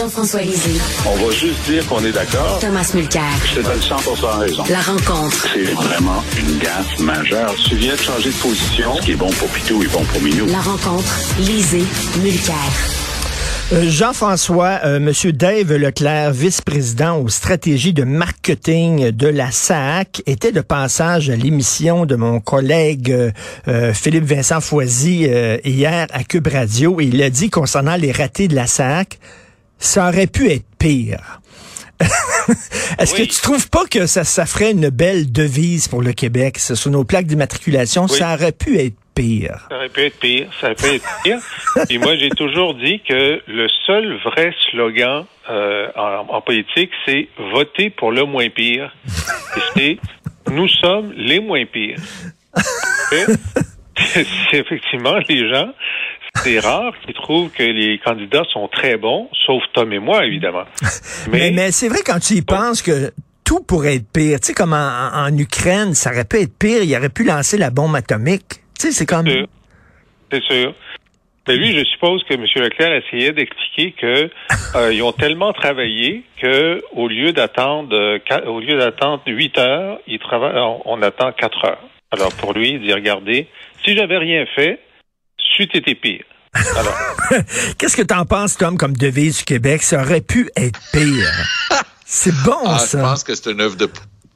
Jean-François Lisée. On va juste dire qu'on est d'accord. Thomas Mulcair. Je te donne 100 raison. La rencontre. C'est vraiment une gaffe majeure. Tu viens de changer de position. Ce qui est bon pour Pitou est bon pour Minou. La rencontre. Lisée. Mulcair. Euh, Jean-François, euh, Monsieur Dave Leclerc, vice-président aux stratégies de marketing de la SAC, était de passage à l'émission de mon collègue euh, Philippe Vincent Foisy hier à Cube Radio et il a dit concernant les ratés de la SAC, ça aurait pu être pire. Est-ce que tu trouves pas que ça, ça ferait une belle devise pour le Québec? Sur nos plaques d'immatriculation, ça aurait pu être pire. Ça aurait pu être pire. Ça aurait pu être pire. Et moi, j'ai toujours dit que le seul vrai slogan euh, en, politique, c'est voter pour le moins pire. Et c'est nous sommes les moins pires. c'est effectivement les gens c'est rare qu'ils trouvent que les candidats sont très bons, sauf Tom et moi, évidemment. Mais, mais, c'est vrai quand tu y penses que tout pourrait être pire. Tu sais, comme en, Ukraine, ça aurait pu être pire. Il aurait pu lancer la bombe atomique. Tu sais, c'est comme... C'est sûr. Mais lui, je suppose que M. Leclerc essayait d'expliquer que euh, ils ont tellement travaillé que au lieu d'attendre euh, au lieu d'attendre 8 heures, ils travaillent on, on attend 4 heures. Alors pour lui, il dit regardez, si j'avais rien fait, c'eût été pire. Qu'est-ce que tu en penses, Tom, comme devise du Québec? Ça aurait pu être pire. C'est bon, ah, ça. Je pense que c'est une œuvre de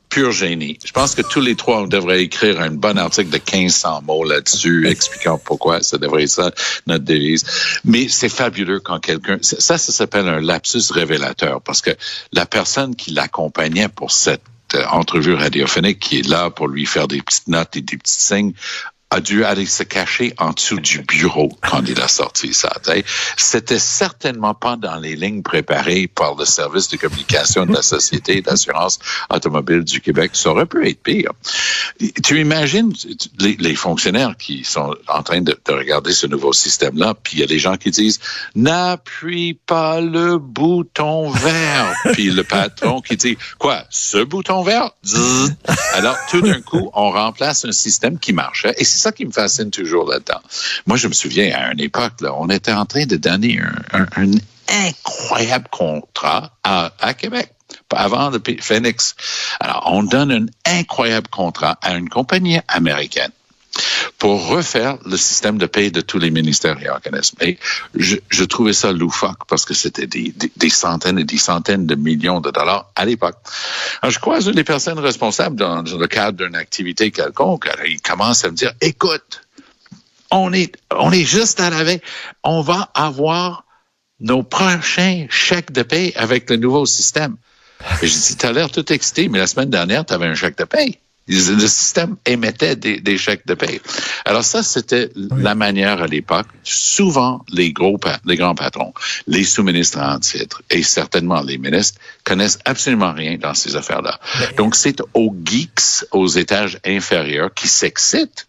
pur génie. Je pense que tous les trois, on devrait écrire un bon article de 1500 mots là-dessus, expliquant pourquoi ça devrait être ça, notre devise. Mais c'est fabuleux quand quelqu'un... Ça, ça s'appelle un lapsus révélateur, parce que la personne qui l'accompagnait pour cette euh, entrevue radiophonique qui est là pour lui faire des petites notes et des petits signes, a dû aller se cacher en dessous du bureau quand il a sorti ça. C'était certainement pas dans les lignes préparées par le service de communication de la Société d'assurance automobile du Québec. Ça aurait pu être pire. Tu imagines les, fonctionnaires qui sont en train de, regarder ce nouveau système-là, puis il y a des gens qui disent n'appuie pas le bouton vert, puis le patron qui dit quoi, ce bouton vert? Alors tout d'un coup, on remplace un système qui marchait ça qui me fascine toujours là-dedans. Moi, je me souviens, à une époque, on était en train de donner un, incroyable contrat à, Québec avant le Phoenix. Alors, on donne un incroyable contrat à une compagnie américaine pour refaire le système de paie de tous les ministères et organismes. Et je, trouvais ça loufoque parce que c'était des, centaines et des centaines de millions de dollars à l'époque. je croise une des personnes responsables dans, le cadre d'une activité quelconque. il commence à me dire, écoute, on est, on est juste à la veille. On va avoir nos prochains chèques de paie avec le nouveau système. Et je dis, as l'air tout excité, mais la semaine dernière, tu avais un chèque de paie. Le système émettait des, chèques de paie. Alors ça, c'était la manière à l'époque. Souvent, les gros, les grands patrons, les sous-ministres en titre et certainement les ministres connaissent absolument rien dans ces affaires-là. Donc, c'est aux geeks, aux étages inférieurs qui s'excitent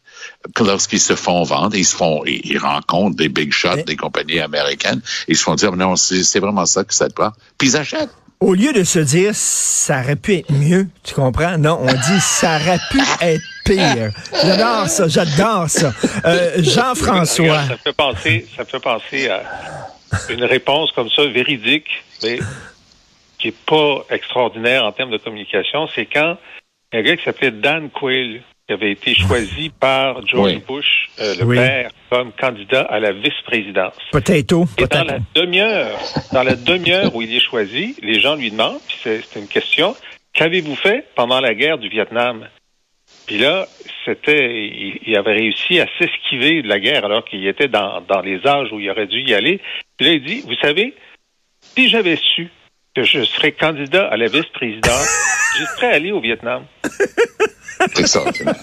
lorsqu'ils se font vendre, ils se font, ils, rencontrent des big shots des compagnies américaines, ils se font dire non, c'est vraiment ça que ça te prend, puis ils achètent. Au lieu de se dire ça aurait pu être mieux, tu comprends? Non, on dit ça aurait pu être pire. J'adore ça, j'adore ça. Euh, Jean-François. Ça fait penser, ça penser à une réponse comme ça, véridique, mais qui est pas extraordinaire en termes de communication. C'est quand un gars qui s'appelait Dan Quayle, qui avait été choisi par George Bush, euh, le père, comme candidat à la vice-présidence. Potato. Et dans la demi-heure, dans la demi-heure où il est choisi, les gens lui demandent, puis c'est une question, qu'avez-vous fait pendant la guerre du Vietnam? Puis là, c'était, il, avait réussi à s'esquiver de la guerre alors qu'il était dans, dans les âges où il aurait dû y aller. Puis là, il dit, vous savez, si j'avais su que je serais candidat à la vice-présidence, je serais allé au Vietnam. C'est extraordinaire.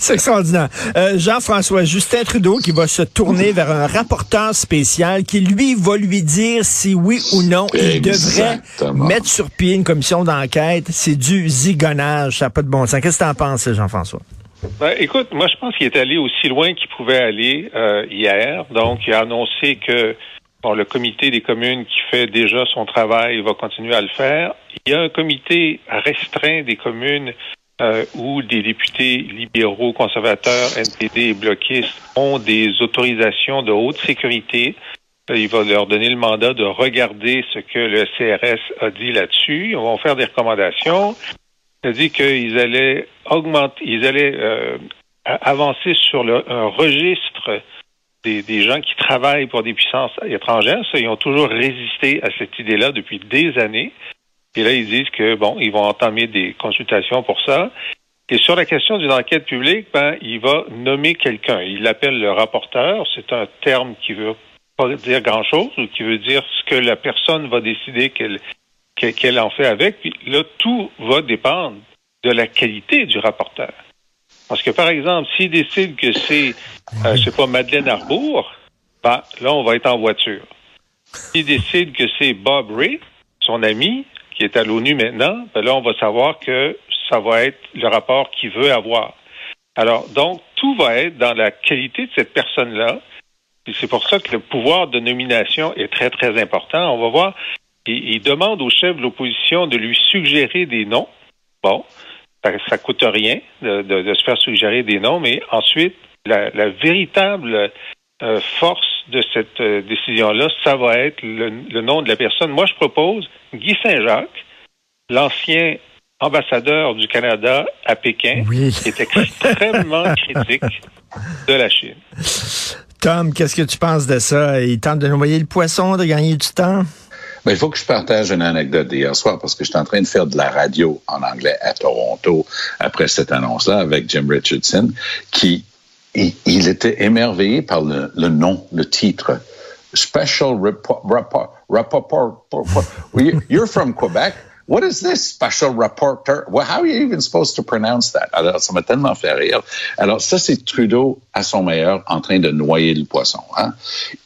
C'est extraordinaire. Euh, Jean-François, Justin Trudeau qui va se tourner vers un rapporteur spécial qui, lui, va lui dire si oui ou non il devrait mettre sur pied une commission d'enquête. C'est du zigonnage. Ça n'a pas de bon sens. Qu'est-ce que tu en penses, Jean-François? Ben, écoute, moi, je pense qu'il est allé aussi loin qu'il pouvait aller euh, hier. Donc, il a annoncé que Bon, le comité des communes qui fait déjà son travail va continuer à le faire. Il y a un comité restreint des communes euh, où des députés libéraux, conservateurs, NPD et bloquistes ont des autorisations de haute sécurité Il va leur donner le mandat de regarder ce que le CRS a dit là-dessus. Ils vont faire des recommandations. Dit qu'ils allaient augmenter, ils allaient euh, avancer sur un registre des, gens qui travaillent pour des puissances étrangères. Ils ont toujours résisté à cette idée-là depuis des années. Et là, ils disent que bon, ils vont entamer des consultations pour ça. Et sur la question d'une enquête publique, ben, il va nommer quelqu'un. Il l'appelle le rapporteur. C'est un terme qui veut pas dire grand-chose ou qui veut dire ce que la personne va décider qu'elle qu'elle en fait avec. Puis là, tout va dépendre de la qualité du rapporteur. Parce que, par exemple, s'il décide que c'est, euh, je sais pas, Madeleine Arbour, ben, là, on va être en voiture. S'il décide que c'est Bob Ray, son ami, qui est à l'ONU maintenant, ben là, on va savoir que ça va être le rapport qu'il veut avoir. Alors, donc, tout va être dans la qualité de cette personne-là. C'est pour ça que le pouvoir de nomination est très, très important. On va voir, il, demande au chef de l'opposition de lui suggérer des noms. Bon, ça, ça coûte rien de, se faire suggérer des noms, mais ensuite, la véritable euh, force de cette euh, décision-là, ça va être le, le, nom de la personne. Moi, je propose Guy Saint-Jacques, l'ancien ambassadeur du Canada à Pékin, oui. qui est extrêmement critique de la Chine. Tom, qu'est-ce que tu penses de ça? Il tente de noyer le poisson, de gagner du temps? Ben, il faut que je partage une anecdote d'hier soir parce que j'étais en train de faire de la radio en anglais à Toronto après cette annonce-là avec Jim Richardson, qui il, il était émerveillé par le, le, nom, le titre. Special report You're from Quebec. What is this special reporter? Well, how are you even supposed to pronounce that? Alors, ça m'a tellement fait rire. Alors, ça, c'est Trudeau à son meilleur en train de noyer le poisson. Hein?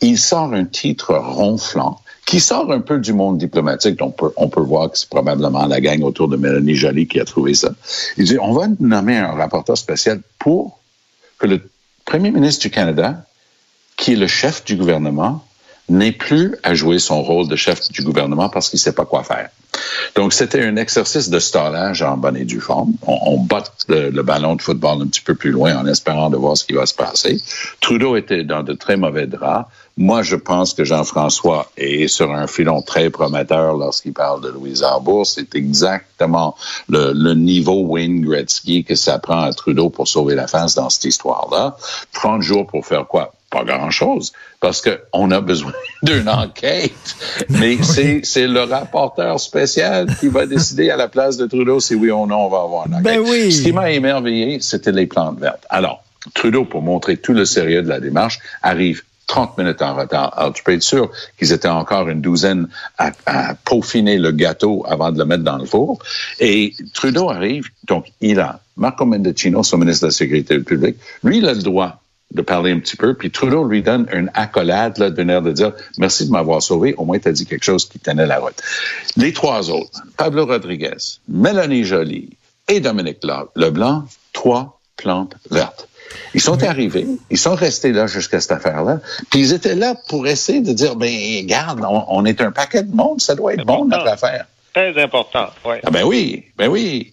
Il sort un titre ronflant qui sort un peu du monde diplomatique. On peut, on peut voir que c'est probablement la gang autour de Mélanie Joly qui a trouvé ça. Il dit, on va nommer un rapporteur spécial pour que le premier ministre du Canada, qui est le chef du gouvernement, n'ait plus à jouer son rôle de chef du gouvernement parce qu'il ne sait pas quoi faire. Donc, c'était un exercice de stallage en bonne et due forme. On, on botte le, ballon de football un petit peu plus loin en espérant de voir ce qui va se passer. Trudeau était dans de très mauvais draps. Moi, je pense que Jean-François est sur un filon très prometteur lorsqu'il parle de Louise Arbour. C'est exactement le, le, niveau Wayne Gretzky que ça prend à Trudeau pour sauver la face dans cette histoire-là. 30 jours pour faire quoi? Pas grand-chose, parce qu'on a besoin d'une enquête. Mais oui. c'est le rapporteur spécial qui va décider à la place de Trudeau si oui ou non on va avoir une enquête. Ben oui. Ce qui m'a émerveillé, c'était les plantes vertes. Alors, Trudeau, pour montrer tout le sérieux de la démarche, arrive 30 minutes en retard. Alors, tu peux être sûr qu'ils étaient encore une douzaine à, peaufiner le gâteau avant de le mettre dans le four. Et Trudeau arrive, donc il a Marco Mendicino, son ministre de la Sécurité publique. Lui, il a le droit de parler un petit peu, puis Trudeau lui donne une accolade, là, d'une de dire « Merci de m'avoir sauvé, au moins tu as dit quelque chose qui tenait la route. » Les trois autres, Pablo Rodriguez, Mélanie Joly et Dominique Leblanc, trois plantes vertes. Ils sont arrivés, ils sont restés là jusqu'à cette affaire-là, puis ils étaient là pour essayer de dire, ben regarde, on, on est un paquet de monde, ça doit être bon notre affaire. Très important, oui. Ah ben oui, ben oui.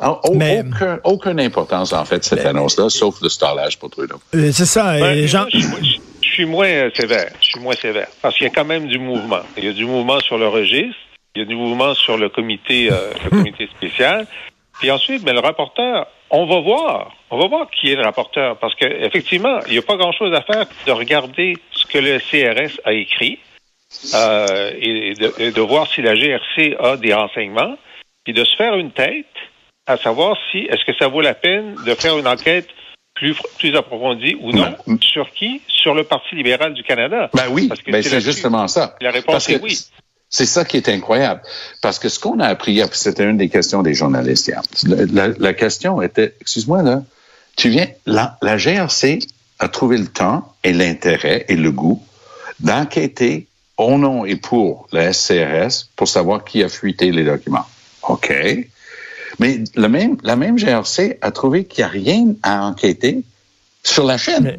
Ah, mais, aucun, aucune importance, en fait, cette annonce-là, sauf le stallage pour Trudeau. Euh, c'est ça. Ben, Jean... je, je, je, suis moins sévère. Je suis moins sévère. Parce qu'il y a quand même du mouvement. Il y a du mouvement sur le registre. Il y a du mouvement sur le comité, euh, le comité spécial. Puis ensuite, mais le rapporteur, on va voir. On va voir qui est le rapporteur. Parce qu'effectivement, il n'y a pas grand-chose à faire de regarder ce que le CRS a écrit euh, et, de, et de voir si la GRC a des renseignements, puis de se faire une tête à savoir si est-ce que ça vaut la peine de faire une enquête plus, plus approfondie ou non. Ben, sur qui? Sur le Parti libéral du Canada. Ben oui, ben c'est justement ça. La réponse est oui. C'est ça qui est incroyable. Parce que ce qu'on a appris hier, c'était une des questions des journalistes hier. La, la, la question était, excuse-moi là, tu viens, la, la GRC a trouvé le temps et l'intérêt et le goût d'enquêter au nom et pour la SCRS pour savoir qui a fuité les documents. OK. Mais le même, la même GRC a trouvé qu'il n'y a rien à enquêter sur la Chine, Mais...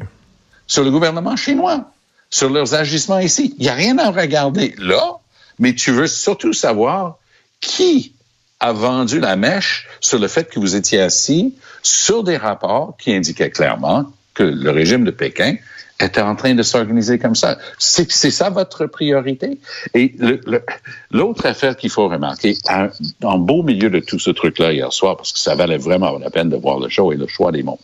sur le gouvernement chinois, sur leurs agissements ici. Il n'y a rien à regarder là, mais tu veux surtout savoir qui a vendu la mèche sur le fait que vous étiez assis sur des rapports qui indiquaient clairement que le régime de Pékin était en train de s'organiser comme ça. C'est ça votre priorité? Et l'autre affaire qu'il faut remarquer, en beau milieu de tout ce truc-là hier soir, parce que ça valait vraiment la peine de voir le show et le choix des mots,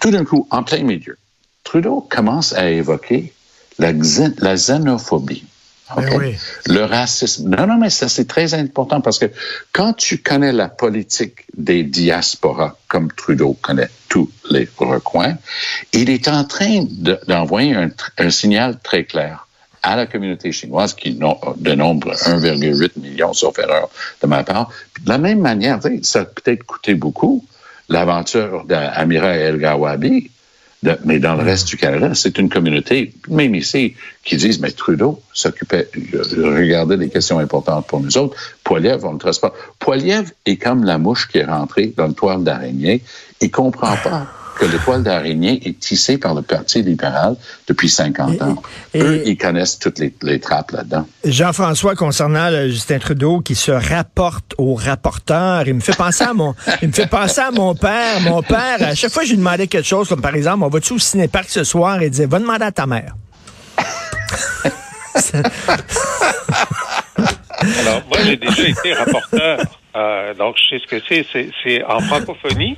tout d'un coup, en plein milieu, Trudeau commence à évoquer la, la xénophobie. Ben oui. Le racisme. Non, non, mais ça, c'est très important parce que quand tu connais la politique des diasporas, comme Trudeau connaît tous les recoins, il est en train d'envoyer un, un, signal très clair à la communauté chinoise qui de nombre 1,8 million, sauf erreur de ma part. de la même manière, ça a peut-être coûté beaucoup l'aventure d'Amira El Mais dans le reste du Canada, c'est une communauté, même ici, qui disent, mais Trudeau s'occupait, regardait des questions importantes pour nous autres. Poiliev, on ne trace pas. Poiliev est comme la mouche qui est rentrée dans le toile d'araignée. Il comprend pas que le poil d'araignée est tissé par le Parti libéral depuis 50 ans. Eux, ils connaissent toutes les, les trappes là-dedans. Jean-François, concernant Justin Trudeau qui se rapporte au rapporteur, il me fait penser à mon, il me fait penser à mon père. Mon père, à chaque fois que je lui demandais quelque chose, comme par exemple, on va-tu au cinéparc ce soir? Il disait, va demander à ta mère. Alors, moi, j'ai déjà été rapporteur. Euh, donc, je sais ce que c'est. C'est en francophonie.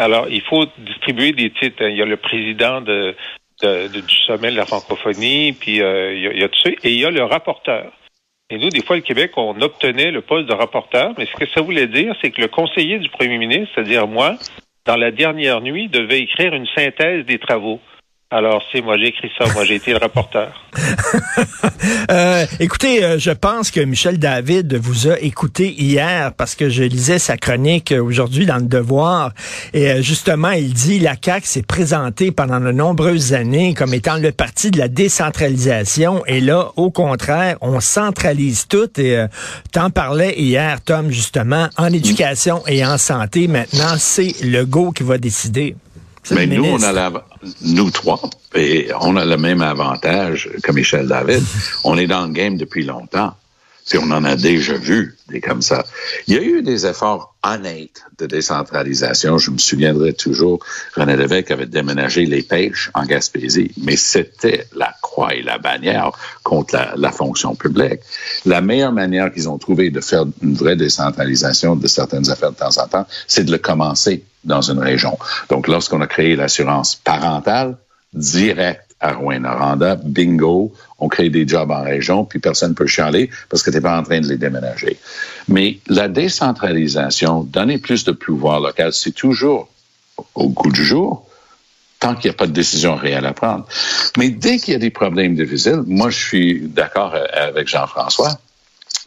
Alors, il faut distribuer des titres. Il y a le président de, du sommet de la francophonie, puis euh, il, y a, tout ça, et il y a le rapporteur. Et nous, des fois, le Québec, on obtenait le poste de rapporteur, mais ce que ça voulait dire, c'est que le conseiller du premier ministre, c'est-à-dire moi, dans la dernière nuit, devait écrire une synthèse des travaux. Alors, c'est moi, j'ai écrit ça. Moi, j'ai été le rapporteur. euh, écoutez, euh, je pense que Michel David vous a écouté hier parce que je lisais sa chronique euh, aujourd'hui dans le Devoir. Et euh, justement, il dit la CAQ s'est présentée pendant de nombreuses années comme étant le parti de la décentralisation. Et là, au contraire, on centralise tout. Et euh, t'en parlais hier, Tom, justement, en éducation et en santé. Maintenant, c'est le go qui va décider. Mais nous, on a la, nous trois, et on a le même avantage que Michel David. on est dans le game depuis longtemps. On en a déjà vu des comme ça. Il y a eu des efforts honnêtes de décentralisation. Je me souviendrai toujours, René Lévesque avait déménagé les pêches en Gaspésie, mais c'était la croix et la bannière contre la, la fonction publique. La meilleure manière qu'ils ont trouvé de faire une vraie décentralisation de certaines affaires de temps en temps, c'est de le commencer dans une région. Donc, lorsqu'on a créé l'assurance parentale, direct à Rouen-Noranda, bingo, on crée des jobs en région, puis personne ne peut chialer parce que tu n'es pas en train de les déménager. Mais la décentralisation, donner plus de pouvoir local, c'est toujours au goût du jour, tant qu'il n'y a pas de décision réelle à prendre. Mais dès qu'il y a des problèmes difficiles, moi, je suis d'accord avec Jean-François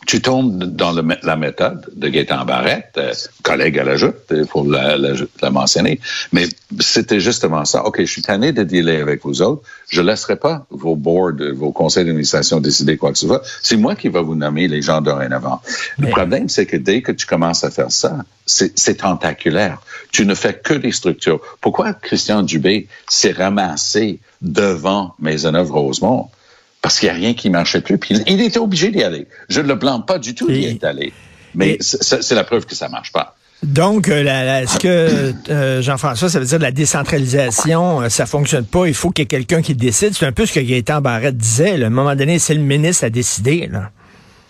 tu tombes dans le, la méthode de Gaétan Barrette, euh, collègue à la joute, il faut la, la, la mentionner. Mais c'était justement ça. OK, je suis tanné de dealer avec vous autres. Je laisserai pas vos boards, vos conseils d'administration décider quoi que ce soit. C'est moi qui va vous nommer les gens dorénavant. Le problème, c'est que dès que tu commences à faire ça, c'est tentaculaire. Tu ne fais que des structures. Pourquoi Christian Dubé s'est ramassé devant Maisonneuve-Rosemont? Parce qu'il n'y a rien qui marchait plus. Puis il, était obligé d'y aller. Je ne le blâme pas du tout d'y être allé. Mais c'est la preuve que ça marche pas. Donc, euh, est-ce que, euh, Jean-François, ça veut dire que la décentralisation, euh, ça fonctionne pas, il faut qu'il y ait quelqu'un qui décide. C'est un peu ce que Gaëtan Barrette disait. À un moment donné, c'est le ministre à décider. Là.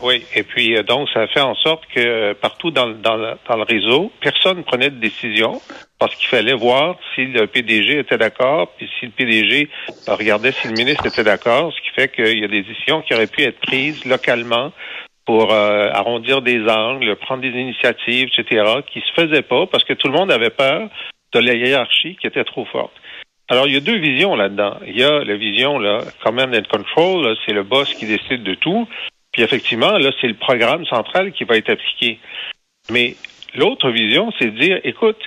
Oui, et puis donc, ça fait en sorte que partout dans, dans, dans le réseau, personne ne prenait de décision parce qu'il fallait voir si le PDG était d'accord, puis si le PDG regardait si le ministre était d'accord, ce qui fait qu'il y a des décisions qui auraient pu être prises localement pour euh, arrondir des angles, prendre des initiatives, etc., qui se faisaient pas parce que tout le monde avait peur de la hiérarchie qui était trop forte. Alors, il y a deux visions là-dedans. Il y a la vision, là, command and control, c'est le boss qui décide de tout. Puis effectivement, là, c'est le programme central qui va être appliqué. Mais l'autre vision, c'est de dire, écoute,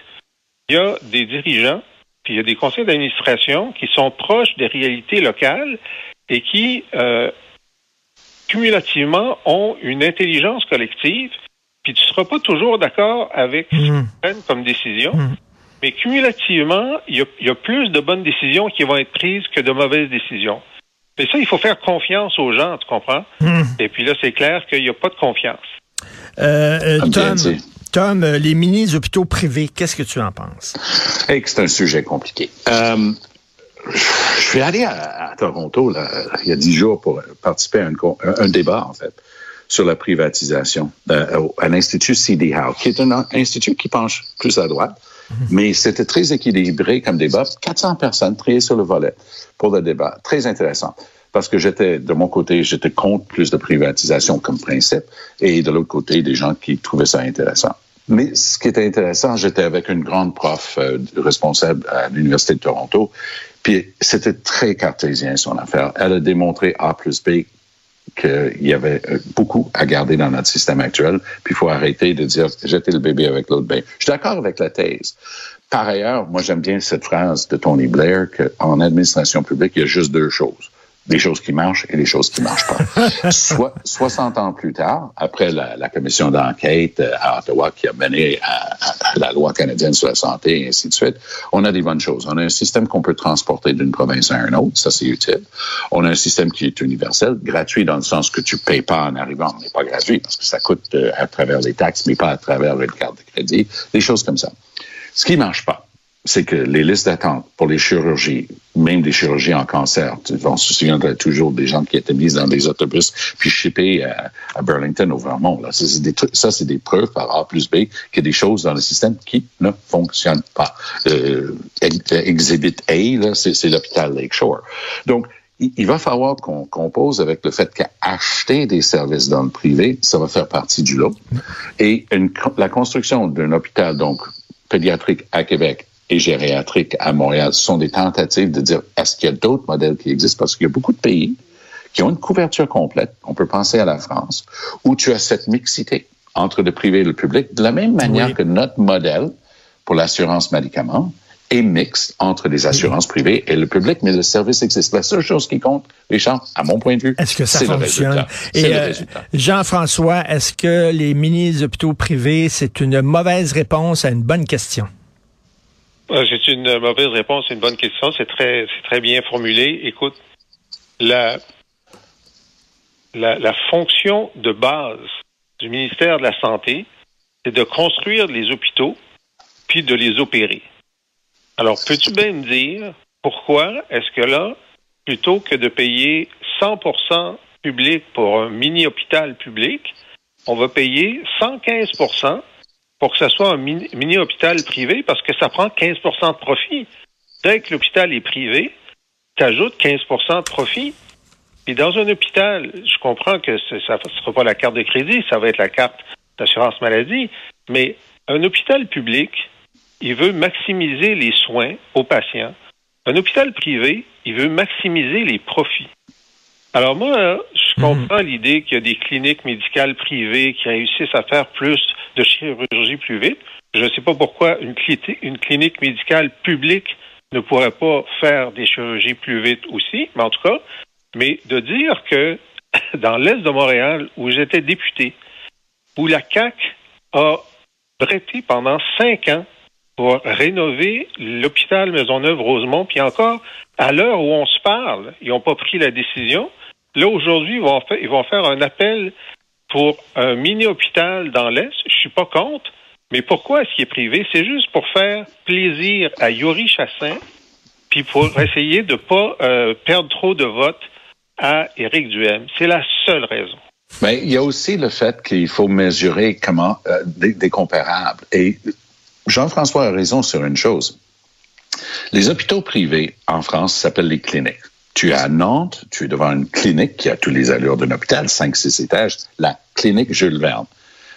il y a des dirigeants, puis il y a des conseils d'administration qui sont proches des réalités locales et qui, euh, cumulativement, ont une intelligence collective. Puis tu ne seras pas toujours d'accord avec ce mmh. qu'ils prennent comme décision. Mmh. Mais cumulativement, il y, a, plus de bonnes décisions qui vont être prises que de mauvaises décisions. Mais ça, il faut faire confiance aux gens, tu comprends? Mmh. Et puis là, c'est clair qu'il n'y a pas de confiance. Euh, euh, Tom, Tom, euh, les mini-hôpitaux privés, qu'est-ce que tu en penses? c'est un sujet compliqué. Euh, je suis allé à, Toronto là, il y a dix jours pour participer à un, débat, en fait, sur la privatisation euh, à l'Institut C.D. Howe, qui est un institut qui penche plus à droite. Mais c'était très équilibré comme débat. 400 personnes triées sur le volet pour le débat. Très intéressant. Parce que j'étais, de mon côté, j'étais contre plus de privatisation comme principe, et de l'autre côté, des gens qui trouvaient ça intéressant. Mais ce qui était intéressant, j'étais avec une grande prof euh, responsable à l'Université de Toronto, puis c'était très cartésien son affaire. Elle a démontré A plus B qu'il y avait euh, beaucoup à garder dans notre système actuel, puis il faut arrêter de dire jeter le bébé avec l'autre bain. Je suis d'accord avec la thèse. Par ailleurs, moi j'aime bien cette phrase de Tony Blair qu'en administration publique, il y a juste deux choses des choses qui marchent et des choses qui marchent pas. Soit 60 ans plus tard, après la, la commission d'enquête euh, à Ottawa qui a mené à, à, la loi canadienne sur la santé et ainsi de suite, on a des bonnes choses. On a un système qu'on peut transporter d'une province à une autre, ça c'est utile. On a un système qui est universel, gratuit dans le sens que tu payes pas en arrivant, mais pas gratuit parce que ça coûte euh, à travers les taxes, mais pas à travers une carte de crédit, des choses comme ça. Ce qui marche pas, c'est que les listes d'attente pour les chirurgies, même des chirurgies en cancer, on se souviendra toujours des gens qui étaient mis dans des autobus puis shippés à, Burlington au Vermont. Là. Ça, c'est des, ça, c'est des preuves par A plus B qu'il y a des choses dans le système qui ne fonctionnent pas. Euh, Exhibit A, c'est, l'hôpital Lakeshore. Donc, il va falloir qu'on compose avec le fait qu'acheter des services dans le privé, ça va faire partie du lot. Et une, la construction d'un hôpital donc pédiatrique à Québec et gériatrique à Montréal sont des tentatives de dire est-ce qu'il y a d'autres modèles qui existent? Parce qu'il y a beaucoup de pays qui ont une couverture complète. On peut penser à la France où tu as cette mixité entre le privé et le public de la même manière que notre modèle pour l'assurance médicaments est mixte entre les assurances privées et le public, mais le service existe. La seule chose qui compte, Richard, à mon point de vue, est-ce que ça fonctionne? Et euh, Jean-François, est-ce que les mini-hôpitaux privés, c'est une mauvaise réponse à une bonne question? Euh, c'est une mauvaise réponse, une bonne question. C'est très, bien formulé. Écoute, la fonction de base du ministère de la Santé, c'est de construire les hôpitaux puis de les opérer. Alors, peux-tu bien me dire pourquoi est-ce que là, plutôt que de payer 100% public pour un mini-hôpital public, on va payer 115 pour que ce soit un mini-hôpital privé parce que ça prend 15% de profit. Dès que l'hôpital est privé, tu ajoutes 15% de profit. Puis dans un hôpital, je comprends que ça ne sera pas la carte de crédit, ça va être la carte d'assurance maladie, mais un hôpital public, il veut maximiser les soins aux patients. Un hôpital privé, il veut maximiser les profits. Alors moi, je mhm. comprends l'idée qu'il y a des cliniques médicales privées qui réussissent à faire plus de chirurgie plus vite. Je ne sais pas pourquoi une, une clinique médicale publique ne pourrait pas faire des chirurgies plus vite aussi, mais en tout cas, mais de dire que dans l'Est de Montréal, où j'étais député, où la CAC a prêté pendant cinq ans pour rénover l'hôpital Maisonneuve-Rosemont, puis encore, à l'heure où on se parle, ils n'ont pas pris la décision. Là, aujourd'hui, ils vont, faire, un appel pour un mini-hôpital dans l'Est, je suis pas contre, mais pourquoi est-ce qu'il est privé? C'est juste pour faire plaisir à Yuri Chassin, puis pour essayer de pas euh, perdre trop de votes à Éric Duhem. C'est la seule raison. Mais il y a aussi le fait qu'il faut mesurer comment euh, des, comparables. Et Jean-François a raison sur une chose. Les hôpitaux privés en France s'appellent les cliniques. Tu es à Nantes, tu es devant une clinique qui a tous les allures d'un hôpital, 5-6 étages, la clinique Jules Verne.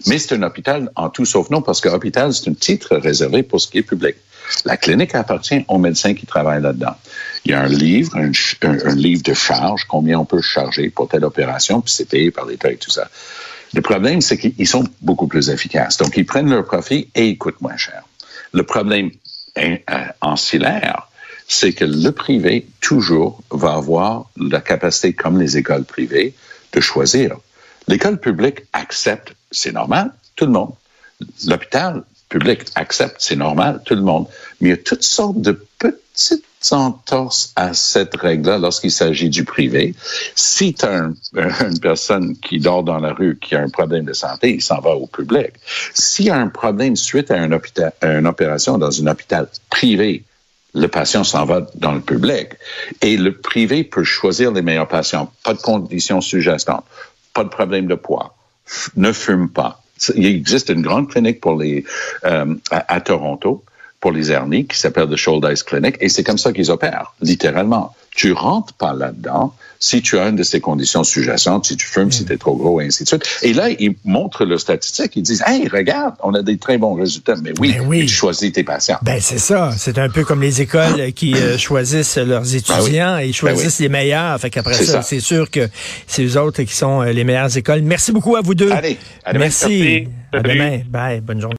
Mais c'est un hôpital en tout sauf non, parce que hôpital, c'est un titre réservé pour ce qui est public. La clinique appartient aux médecins qui travaillent là-dedans. Il y a un livre, un, livre de charge, combien on peut charger pour telle opération, puis c'est payé par l'État et tout ça. Le problème, c'est qu'ils sont beaucoup plus efficaces. Donc, ils prennent leur profit et ils coûtent moins cher. Le problème euh, ancillaire, c'est que le privé, toujours, va avoir la capacité, comme les écoles privées, de choisir. L'école publique accepte, c'est normal, tout le monde. L'hôpital public accepte, c'est normal, tout le monde. Mais il y a toutes sortes de petites entorses à cette règle-là lorsqu'il s'agit du privé. Si tu as une personne qui dort dans la rue, qui a un problème de santé, il s'en va au public. S'il y a un problème suite à, un à une opération dans un hôpital privé, le patient s'en va dans le public. Et le privé peut choisir les meilleurs patients. Pas de conditions suggestantes, pas de problème de poids, ne fume pas. Il existe une grande clinique pour les euh, à, Toronto pour les hernies qui s'appelle The Shoulder Clinic et c'est comme ça qu'ils opèrent, littéralement. Tu rentres pas là-dedans si tu as une de ces conditions sous-jacentes, si tu fumes, si tu es trop gros, et ainsi de suite. Et là, ils montrent le statistique, ils disent, hey, regarde, on a des très bons résultats. Mais oui, Ben oui. tu choisis tes patients. Ben c'est ça. C'est un peu comme les écoles qui euh, choisissent leurs étudiants et ils choisissent les meilleurs. Fait qu'après ça, ça. c'est sûr que c'est eux autres qui sont euh, les meilleures écoles. Merci beaucoup à vous deux. Allez, à demain. Merci. Merci. À demain. Bye. Bonne journée.